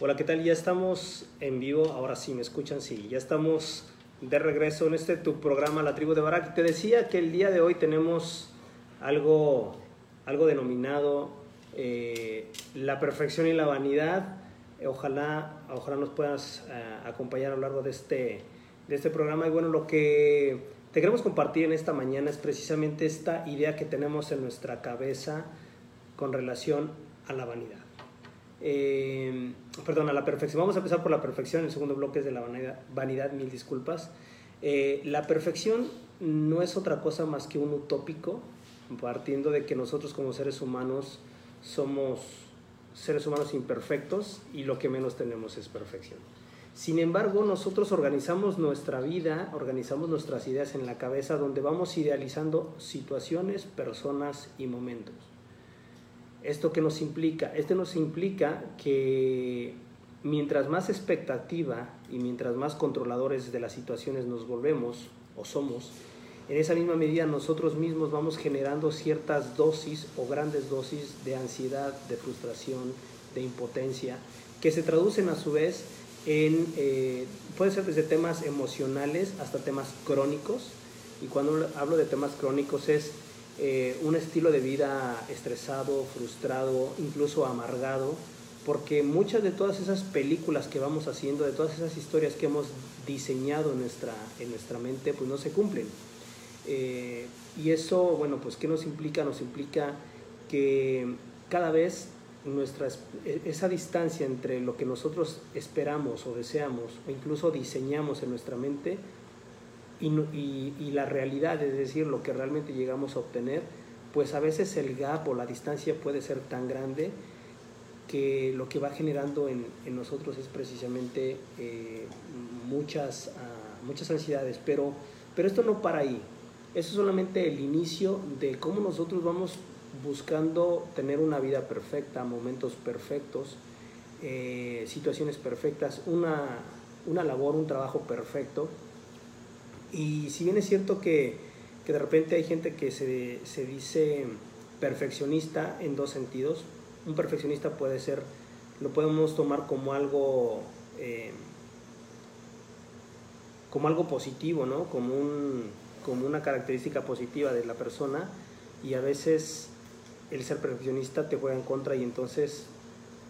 Hola, ¿qué tal? Ya estamos en vivo, ahora sí me escuchan, sí, ya estamos de regreso en este tu programa La Tribu de Barak. Te decía que el día de hoy tenemos algo, algo denominado eh, la perfección y la vanidad. Ojalá, ojalá nos puedas eh, acompañar a lo largo de este, de este programa. Y bueno, lo que te queremos compartir en esta mañana es precisamente esta idea que tenemos en nuestra cabeza con relación a la vanidad. Eh, perdón, a la perfección. Vamos a empezar por la perfección. El segundo bloque es de la vanidad, vanidad mil disculpas. Eh, la perfección no es otra cosa más que un utópico, partiendo de que nosotros como seres humanos somos seres humanos imperfectos y lo que menos tenemos es perfección. Sin embargo, nosotros organizamos nuestra vida, organizamos nuestras ideas en la cabeza donde vamos idealizando situaciones, personas y momentos. ¿Esto qué nos implica? Este nos implica que mientras más expectativa y mientras más controladores de las situaciones nos volvemos o somos, en esa misma medida nosotros mismos vamos generando ciertas dosis o grandes dosis de ansiedad, de frustración, de impotencia, que se traducen a su vez en, eh, puede ser desde temas emocionales hasta temas crónicos, y cuando hablo de temas crónicos es eh, un estilo de vida estresado, frustrado, incluso amargado, porque muchas de todas esas películas que vamos haciendo, de todas esas historias que hemos diseñado en nuestra, en nuestra mente, pues no se cumplen. Eh, y eso, bueno, pues ¿qué nos implica? Nos implica que cada vez nuestra, esa distancia entre lo que nosotros esperamos o deseamos o incluso diseñamos en nuestra mente y, la realidad, es decir, lo que realmente llegamos a obtener, pues a veces el gap o la distancia puede ser tan grande que lo que va generando en, nosotros es precisamente eh, muchas, ah, muchas ansiedades, pero, pero esto no para ahí. Eso es solamente el inicio de cómo nosotros vamos buscando tener una vida perfecta, momentos perfectos, eh, situaciones perfectas, una, una labor, un trabajo perfecto y si bien es cierto que, que de repente hay gente que se, se, dice perfeccionista en dos sentidos, un perfeccionista puede ser, lo podemos tomar como algo, eh, como algo positivo, ¿no? Como, un, como una característica positiva de la persona y a veces el ser perfeccionista te juega en contra y entonces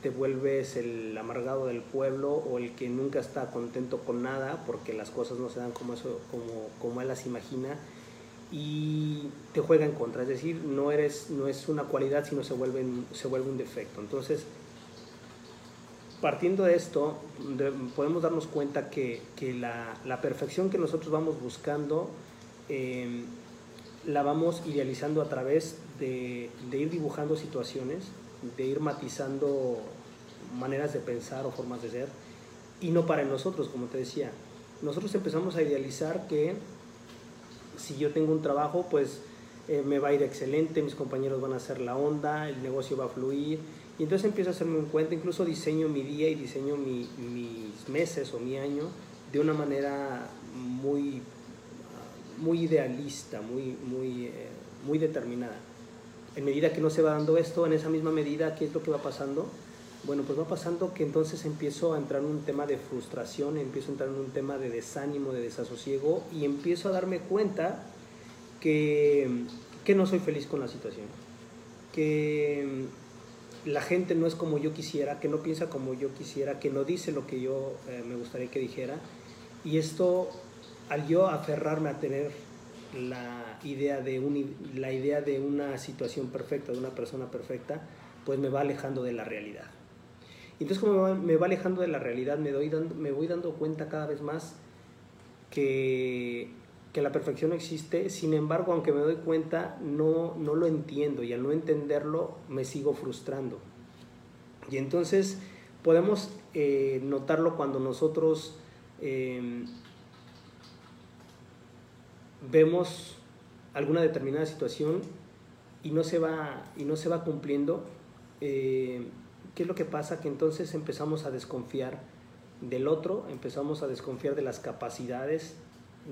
te vuelves el amargado del pueblo o el que nunca está contento con nada porque las cosas no se dan como, eso, como, como él las imagina y te juega en contra, es decir, no, eres, no es una cualidad sino se vuelve, se vuelve un defecto. Entonces, partiendo de esto, podemos darnos cuenta que, que la, la, perfección que nosotros vamos buscando eh, la vamos idealizando a través de, de ir dibujando situaciones de ir matizando maneras de pensar o formas de ser y no para nosotros, como te decía. Nosotros empezamos a idealizar que si yo tengo un trabajo, pues eh, me va a ir excelente, mis compañeros van a hacer la onda, el negocio va a fluir. Y entonces empiezo a hacerme un cuenta, incluso diseño mi día y diseño mis meses o mi año de una manera muy, muy idealista, muy, muy, eh, muy determinada en medida que no se va dando esto, en esa misma medida, ¿qué es lo que va pasando? Bueno, pues va pasando que entonces empiezo a entrar en un tema de frustración, empiezo a entrar en un tema de desánimo, de desasosiego y empiezo a darme cuenta que, que no soy feliz con la situación, que la gente no es como yo quisiera, que no piensa como yo quisiera, que no dice lo que yo eh, me gustaría que dijera. Y esto, al yo aferrarme a tener la idea de, un, la idea de una situación perfecta, de una persona perfecta, pues me va alejando de la realidad. Entonces como me va, alejando de la realidad, me, doy me voy dando cuenta cada vez más que, que, la perfección no existe, sin embargo, aunque me doy cuenta, no, no lo entiendo y al no entenderlo me sigo frustrando. Y entonces podemos eh, notarlo cuando nosotros... Eh, vemos alguna determinada situación y no se va, y no se va cumpliendo, eh, ¿qué es lo que pasa? Que entonces empezamos a desconfiar del otro, empezamos a desconfiar de las capacidades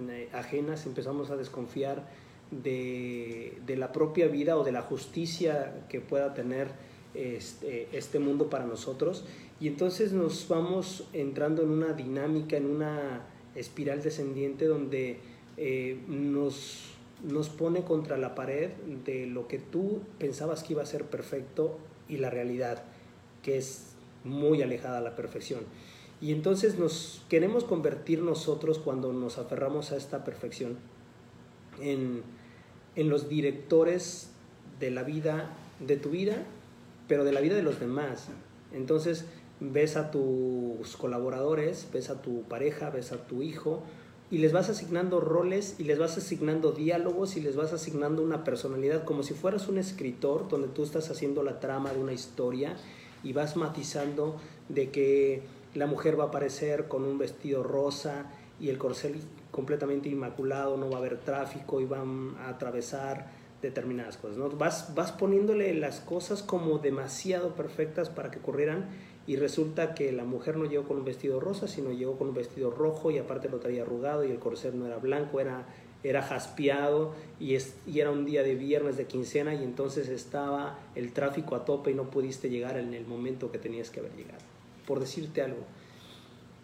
eh, ajenas, empezamos a desconfiar de, de, la propia vida o de la justicia que pueda tener este, este mundo para nosotros. Y entonces nos vamos entrando en una dinámica, en una espiral descendiente donde eh, nos, nos pone contra la pared de lo que tú pensabas que iba a ser perfecto y la realidad, que es muy alejada a la perfección. Y entonces nos queremos convertir nosotros cuando nos aferramos a esta perfección en, en los directores de la vida, de tu vida, pero de la vida de los demás. Entonces ves a tus colaboradores, ves a tu pareja, ves a tu hijo, y les vas asignando roles y les vas asignando diálogos y les vas asignando una personalidad como si fueras un escritor donde tú estás haciendo la trama de una historia y vas matizando de que la mujer va a aparecer con un vestido rosa y el corcel completamente inmaculado, no va a haber tráfico y van a atravesar determinadas cosas. ¿no? Vas, vas poniéndole las cosas como demasiado perfectas para que ocurrieran y resulta que la mujer no llegó con un vestido rosa, sino llegó con un vestido rojo y aparte lo traía arrugado y el corcel no era blanco, era, era jaspeado y, es, y era un día de viernes de quincena y entonces estaba el tráfico a tope y no pudiste llegar en el momento que tenías que haber llegado. Por decirte algo,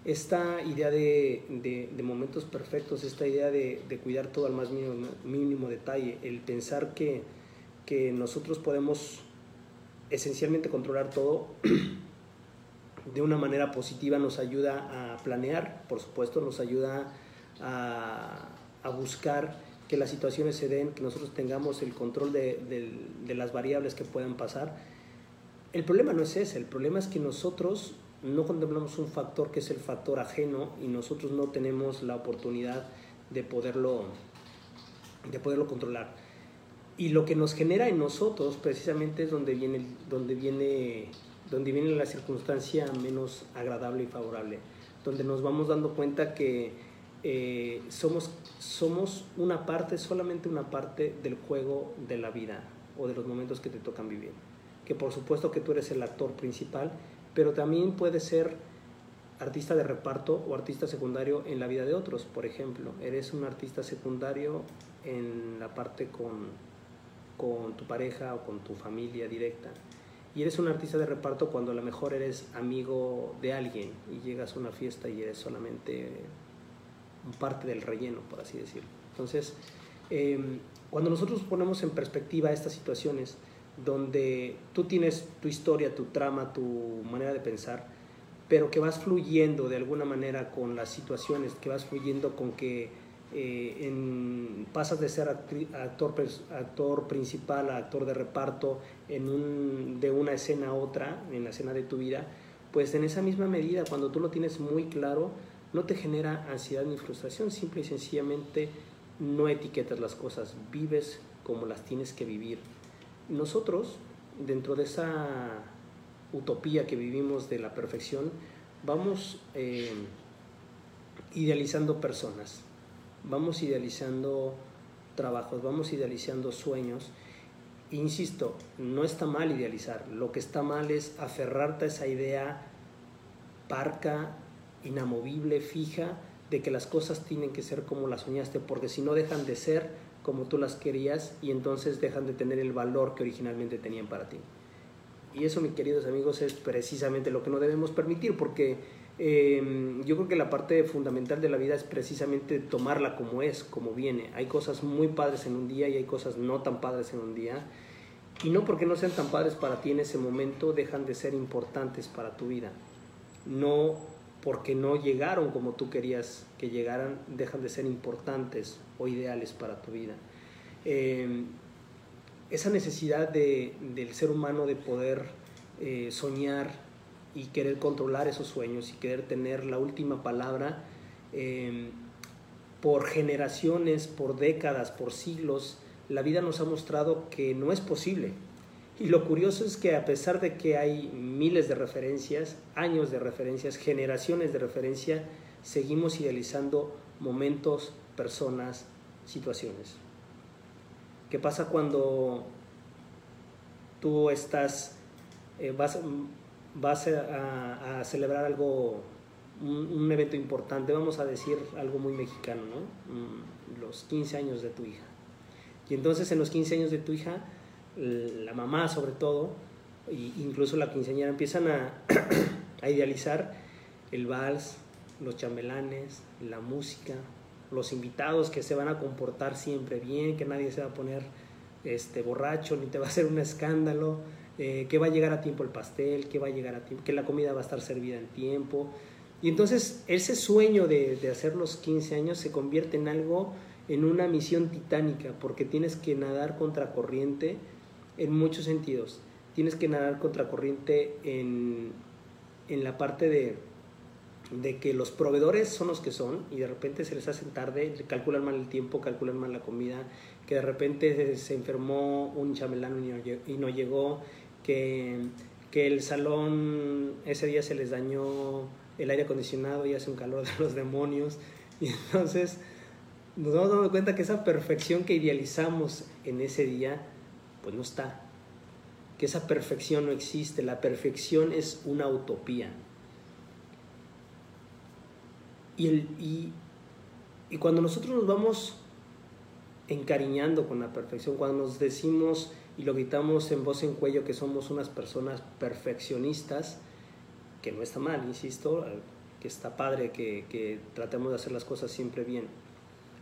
esta idea de, de, momentos perfectos, esta idea de, de, cuidar todo al más mínimo, mínimo detalle, el pensar que, que nosotros podemos esencialmente controlar todo, de una manera positiva nos ayuda a planear, por supuesto, nos ayuda a, a buscar que las situaciones se den, que nosotros tengamos el control de, de, las variables que puedan pasar. El problema no es ese, el problema es que nosotros no contemplamos un factor que es el factor ajeno y nosotros no tenemos la oportunidad de poderlo, de poderlo controlar. Y lo que nos genera en nosotros precisamente es donde viene, donde viene donde viene la circunstancia menos agradable y favorable, donde nos vamos dando cuenta que eh, somos, somos una parte, solamente una parte del juego de la vida o de los momentos que te tocan vivir. Que por supuesto que tú eres el actor principal, pero también puedes ser artista de reparto o artista secundario en la vida de otros. Por ejemplo, eres un artista secundario en la parte con, con tu pareja o con tu familia directa y eres un artista de reparto cuando a lo mejor eres amigo de alguien y llegas a una fiesta y eres solamente parte del relleno, por así decirlo. Entonces, em, cuando nosotros ponemos en perspectiva estas situaciones donde tú tienes tu historia, tu trama, tu manera de pensar, pero que vas fluyendo de alguna manera con las situaciones, que vas fluyendo con que eh, en, pasas de ser actor, actor principal a actor de reparto en un, de una escena a otra, en la escena de tu vida, pues en esa misma medida, cuando tú lo tienes muy claro, no te genera ansiedad ni frustración, simple y sencillamente no etiquetas las cosas, vives como las tienes que vivir. Nosotros, dentro de esa utopía que vivimos de la perfección, vamos eh, idealizando personas, vamos idealizando trabajos, vamos idealizando sueños. Insisto, no está mal idealizar, lo que está mal es aferrarte a esa idea parca, inamovible, fija, de que las cosas tienen que ser como las soñaste, porque si no dejan de ser como tú las querías y entonces dejan de tener el valor que originalmente tenían para ti. Y eso, mis queridos amigos, es precisamente lo que no debemos permitir, porque Em, yo creo que la parte fundamental de la vida es precisamente tomarla como es, como viene. Hay cosas muy padres en un día y hay cosas no tan padres en un día. Y no porque no sean tan padres para ti en ese momento dejan de ser importantes para tu vida. No porque no llegaron como tú querías que llegaran, dejan de ser importantes o ideales para tu vida. Em, esa necesidad de, del ser humano de poder eh, soñar, y querer controlar esos sueños y querer tener la última palabra em, por generaciones, por décadas, por siglos, la vida nos ha mostrado que no es posible. Y lo curioso es que a pesar de que hay miles de referencias, años de referencias, generaciones de referencia, seguimos idealizando momentos, personas, situaciones. ¿Qué pasa cuando tú estás, eh, vas, vas a, celebrar algo, un, evento importante, vamos a decir algo muy mexicano, ¿no? Mm, los 15 años de tu hija. Y entonces en los 15 años de tu hija, la mamá sobre todo, incluso la quinceañera empiezan a, a idealizar el vals, los chambelanes, la música, los invitados que se van a comportar siempre bien, que nadie se va a poner este, borracho, ni te va a hacer un escándalo, eh, que va a llegar a tiempo el pastel, que va a llegar a tiempo, que la comida va a estar servida en tiempo. Y entonces ese sueño de, de hacer los 15 años se convierte en algo, en una misión titánica, porque tienes que nadar contracorriente en muchos sentidos. Tienes que nadar contracorriente en, en la parte de, de que los proveedores son los que son y de repente se les hacen tarde, calculan mal el tiempo, calculan mal la comida, que de repente se enfermó un chamelán y no llegó, que, que el salón ese día se les dañó el aire acondicionado y hace un calor de los demonios. Y entonces nos vamos dando cuenta que esa perfección que idealizamos en ese día, pues no está. Que esa perfección no existe. La perfección es una utopía. Y, el, y, y cuando nosotros nos vamos encariñando con la perfección, cuando nos decimos y lo gritamos en voz en cuello que somos unas personas perfeccionistas, que no está mal, insisto, que está padre que, que, tratemos de hacer las cosas siempre bien.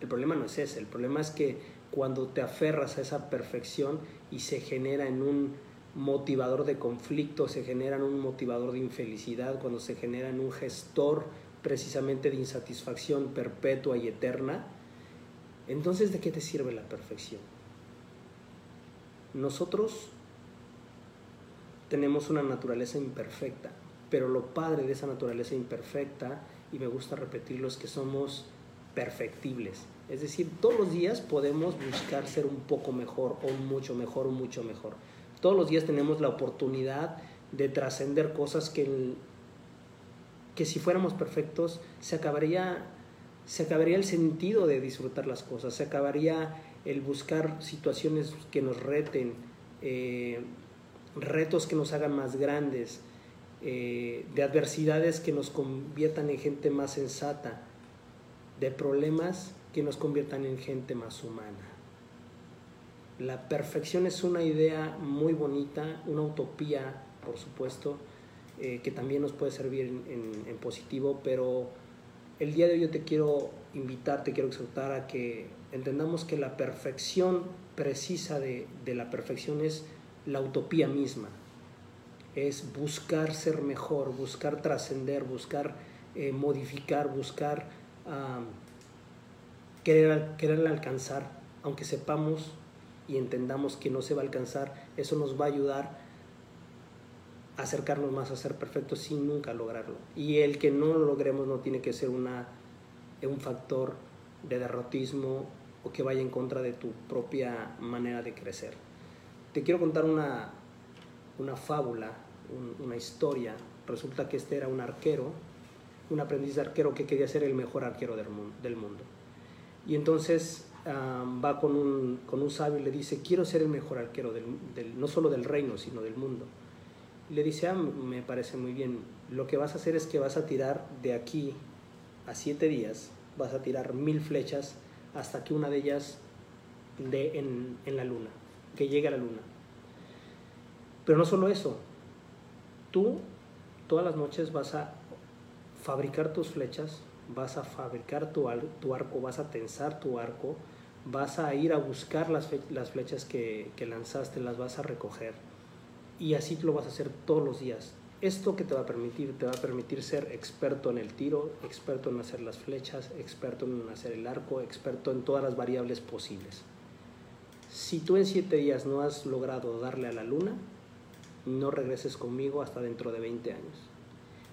El problema no es ese, el problema es que cuando te aferras a esa perfección y se genera en un motivador de conflicto, se genera en un motivador de infelicidad, cuando se genera en un gestor precisamente de insatisfacción perpetua y eterna, entonces ¿de qué te sirve la perfección? Nosotros tenemos una naturaleza imperfecta, pero lo padre de esa naturaleza imperfecta, y me gusta repetirlo, es que somos perfectibles. Es decir, todos los días podemos buscar ser un poco mejor o mucho mejor o mucho mejor. Todos los días tenemos la oportunidad de trascender cosas que, que si fuéramos perfectos se acabaría, se acabaría el sentido de disfrutar las cosas, se acabaría el buscar situaciones que nos reten, eh, retos que nos hagan más grandes, eh, de adversidades que nos conviertan en gente más sensata, de problemas que nos conviertan en gente más humana. La perfección es una idea muy bonita, una utopía, por supuesto, eh, que también nos puede servir en, en positivo, pero el día de hoy yo te quiero invitar, te quiero exhortar a que entendamos que la perfección precisa de, la perfección es la utopía misma, es buscar ser mejor, buscar trascender, buscar eh, modificar, buscar querer, alcanzar, aunque sepamos y entendamos que no se va a alcanzar, eso nos va a ayudar acercarnos más a ser perfectos sin nunca lograrlo. Y el que no lo logremos no tiene que ser una, un factor de derrotismo o que vaya en contra de tu propia manera de crecer. Te quiero contar una, una fábula, una historia. Resulta que este era un arquero, un aprendiz de arquero que quería ser el mejor arquero del mundo. Del mundo. Y entonces va con un, con un, sabio y le dice, quiero ser el mejor arquero, del, no solo del reino, sino del mundo. Le dice, ah, me parece muy bien, lo que vas a hacer es que vas a tirar de aquí a siete días, vas a tirar mil flechas hasta que una de ellas dé en, en la luna, que llegue a la luna. Pero no solo eso, tú todas las noches vas a fabricar tus flechas, vas a fabricar tu, tu arco, vas a tensar tu arco, vas a ir a buscar las, las flechas que, que, lanzaste, las vas a recoger y así lo vas a hacer todos los días. Esto que te va a permitir, te va a permitir ser experto en el tiro, experto en hacer las flechas, experto en hacer el arco, experto en todas las variables posibles. Si tú en siete días no has logrado darle a la luna, no regreses conmigo hasta dentro de 20 años.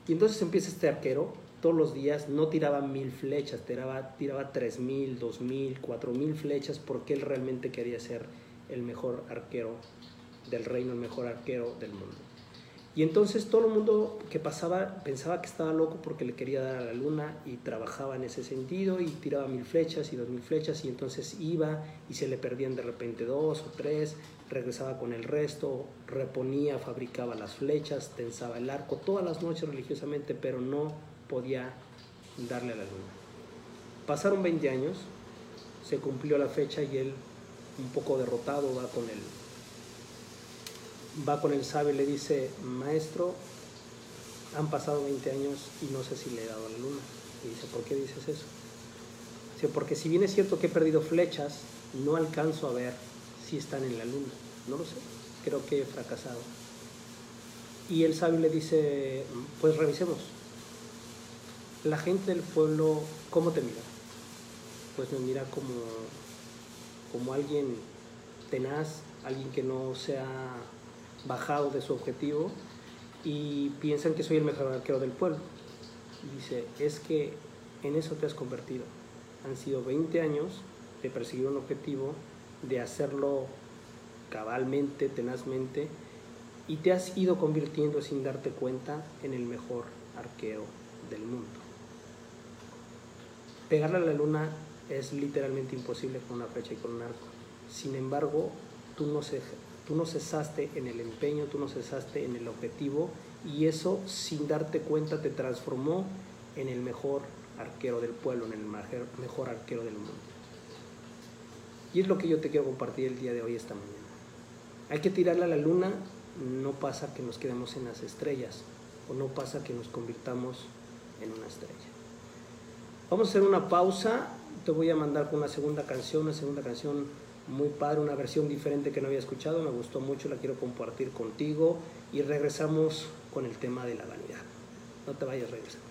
Y entonces empieza este arquero, todos los días no tiraba mil flechas, tiraba, tiraba tres mil, dos mil, cuatro mil flechas porque él realmente quería ser el mejor arquero del reino, el mejor arquero del mundo. Y entonces todo el mundo que pasaba pensaba que estaba loco porque le quería dar a la luna y trabajaba en ese sentido y tiraba mil flechas y dos mil flechas y entonces iba y se le perdían de repente dos o tres, regresaba con el resto, reponía, fabricaba las flechas, tensaba el arco todas las noches religiosamente, pero no podía darle a la luna. Pasaron 20 años, se cumplió la fecha y él, un poco derrotado, va con el va con el sabio y le dice, maestro, han pasado 20 años y no sé si le he dado la luna. Y dice, ¿por qué dices eso? Dice, porque si bien es cierto que he perdido flechas, no alcanzo a ver si están en la luna. No lo sé, creo que he fracasado. Y el sabio le dice, pues revisemos. La gente del pueblo, ¿cómo te mira? Pues me mira como, como alguien tenaz, alguien que no se ha bajado de su objetivo y piensan que soy el mejor arquero del pueblo. dice, es que en eso te has convertido. Han sido 20 años de perseguir un objetivo, de hacerlo cabalmente, tenazmente, y te has ido convirtiendo sin darte cuenta en el mejor arquero del mundo. Pegarle a la luna es literalmente imposible con una flecha y con un arco. Sin embargo, tú no, tú no cesaste en el empeño, tú no cesaste en el objetivo y eso sin darte cuenta te transformó en el mejor arquero del pueblo, en el mejor arquero del mundo. Y es lo que yo te quiero compartir el día de hoy, esta mañana. Hay que tirarle a la luna, no pasa que nos quedemos en las estrellas o no pasa que nos convirtamos en una estrella. Vamos a hacer una pausa, te voy a mandar con una segunda canción, una segunda canción muy padre, una versión diferente que no había escuchado, me gustó mucho, la quiero compartir contigo y regresamos con el tema de la vanidad. No te vayas, regresando.